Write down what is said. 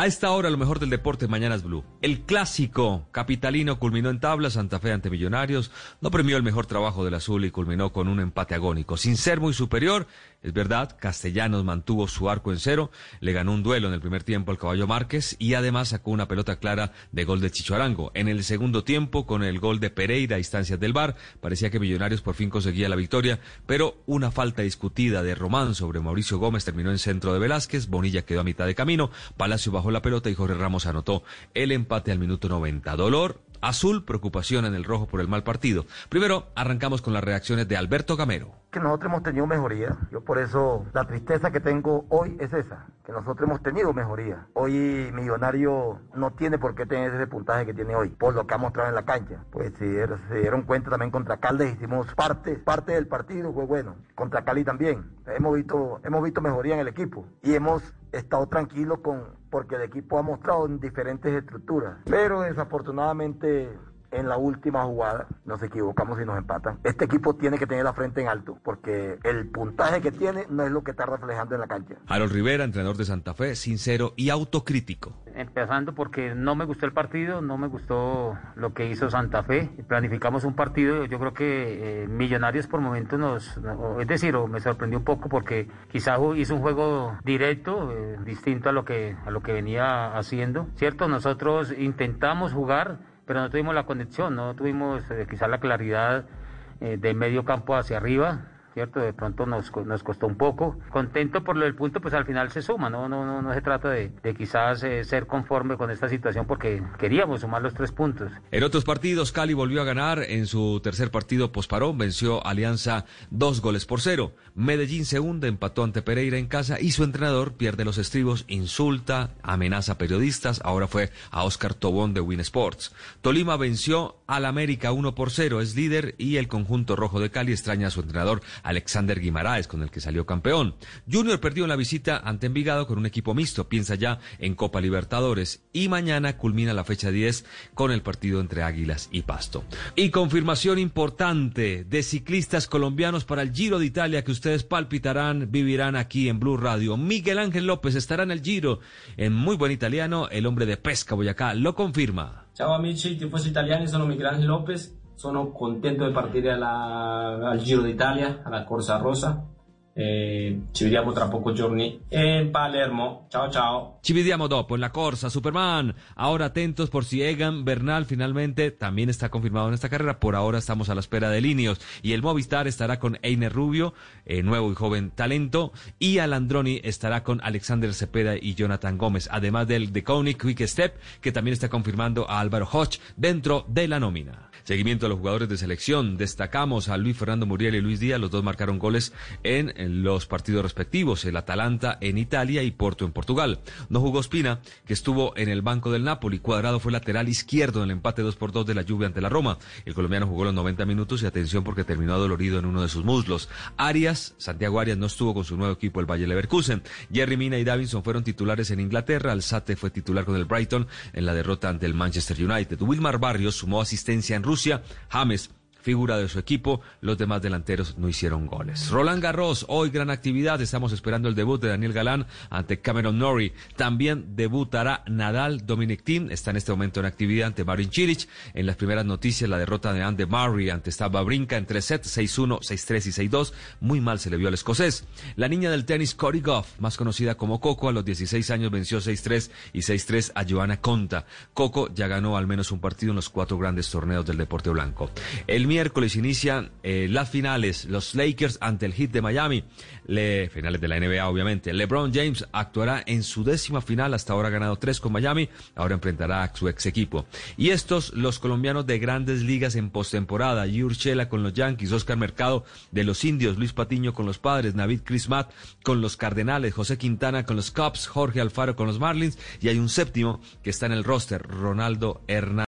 A esta hora, lo mejor del deporte, Mañanas Blue. El clásico capitalino culminó en tabla, Santa Fe ante Millonarios. No premió el mejor trabajo del azul y culminó con un empate agónico. Sin ser muy superior, es verdad, Castellanos mantuvo su arco en cero, le ganó un duelo en el primer tiempo al Caballo Márquez y además sacó una pelota clara de gol de Chicho Arango. En el segundo tiempo, con el gol de Pereira a instancias del VAR, parecía que Millonarios por fin conseguía la victoria, pero una falta discutida de Román sobre Mauricio Gómez terminó en centro de Velázquez, Bonilla quedó a mitad de camino, Palacio bajó la pelota y Jorge Ramos anotó el empate al minuto 90. Dolor, azul, preocupación en el rojo por el mal partido. Primero, arrancamos con las reacciones de Alberto Gamero que nosotros hemos tenido mejoría. Yo por eso la tristeza que tengo hoy es esa, que nosotros hemos tenido mejoría. Hoy Millonario no tiene por qué tener ese puntaje que tiene hoy, por lo que ha mostrado en la cancha. Pues si se dieron cuenta también contra Caldes, hicimos parte, parte del partido, fue bueno. Contra Cali también. Hemos visto, hemos visto mejoría en el equipo y hemos estado tranquilos con, porque el equipo ha mostrado en diferentes estructuras. Pero desafortunadamente en la última jugada nos equivocamos y nos empatan. Este equipo tiene que tener la frente en alto porque el puntaje que tiene no es lo que está reflejando en la cancha. Harold Rivera, entrenador de Santa Fe, sincero y autocrítico. Empezando porque no me gustó el partido, no me gustó lo que hizo Santa Fe. Planificamos un partido, yo creo que eh, Millonarios por momentos nos, es decir, me sorprendió un poco porque quizás hizo un juego directo, eh, distinto a lo que a lo que venía haciendo. Cierto, nosotros intentamos jugar pero no tuvimos la conexión, no tuvimos eh, quizás la claridad eh, de medio campo hacia arriba. ¿Cierto? De pronto nos, nos costó un poco. Contento por lo del punto, pues al final se suma, ¿no? No, no, no se trata de, de quizás eh, ser conforme con esta situación porque queríamos sumar los tres puntos. En otros partidos, Cali volvió a ganar en su tercer partido posparón, venció Alianza dos goles por cero. Medellín se hunde, empató ante Pereira en casa y su entrenador pierde los estribos, insulta, amenaza a periodistas, ahora fue a Oscar Tobón de Win Sports. Tolima venció al América 1 por 0, es líder y el conjunto rojo de Cali extraña a su entrenador Alexander Guimaraes, con el que salió campeón. Junior perdió la visita ante Envigado con un equipo mixto, piensa ya en Copa Libertadores y mañana culmina la fecha 10 con el partido entre Águilas y Pasto. Y confirmación importante de ciclistas colombianos para el Giro de Italia que ustedes palpitarán, vivirán aquí en Blue Radio. Miguel Ángel López estará en el Giro en muy buen italiano, el hombre de Pesca Boyacá lo confirma. Ciao amici, tifosi italiani, sono Miguel Ángel López sono contento di partire al Giro d'Italia, alla Corsa Rosa. Eh, ci vediamo tra pochi giorni en Palermo. Ciao ciao. Ci vediamo dopo en la Corsa, Superman. Ahora atentos por si Egan Bernal finalmente también está confirmado en esta carrera. Por ahora estamos a la espera de Linios. Y el Movistar estará con Einer Rubio, eh, nuevo y joven talento. Y Alandroni estará con Alexander Cepeda y Jonathan Gómez. Además del The Coney Quick Step, que también está confirmando a Álvaro Hodge dentro de la nómina. Seguimiento a los jugadores de selección. Destacamos a Luis Fernando Muriel y Luis Díaz. Los dos marcaron goles en, los partidos respectivos. El Atalanta en Italia y Porto en Portugal. No jugó Spina, que estuvo en el banco del Napoli. Cuadrado fue lateral izquierdo en el empate 2 por 2 de la lluvia ante la Roma. El colombiano jugó los 90 minutos y atención porque terminó dolorido en uno de sus muslos. Arias, Santiago Arias no estuvo con su nuevo equipo, el Valle Leverkusen. Jerry Mina y Davinson fueron titulares en Inglaterra. Alzate fue titular con el Brighton en la derrota ante el Manchester United. Wilmar Barrios sumó asistencia en Rusia James figura de su equipo, los demás delanteros no hicieron goles. Roland Garros, hoy gran actividad, estamos esperando el debut de Daniel Galán ante Cameron Norrie. También debutará Nadal Dominic Thiem, está en este momento en actividad ante Marin Cilic. En las primeras noticias, la derrota de Andy Murray ante Stava Brinca en tres sets, 6-1, 6-3 y 6-2. Muy mal se le vio al escocés. La niña del tenis Cory Goff, más conocida como Coco, a los 16 años venció 6-3 y 6-3 a Joana Conta. Coco ya ganó al menos un partido en los cuatro grandes torneos del deporte blanco. El miércoles inician eh, las finales, los Lakers ante el Heat de Miami, le, finales de la NBA obviamente. LeBron James actuará en su décima final, hasta ahora ha ganado tres con Miami, ahora enfrentará a su ex equipo. Y estos, los colombianos de grandes ligas en postemporada, Yurchela con los Yankees, Oscar Mercado de los Indios, Luis Patiño con los Padres, Navid Crismat con los Cardenales, José Quintana con los Cubs, Jorge Alfaro con los Marlins, y hay un séptimo que está en el roster, Ronaldo Hernández.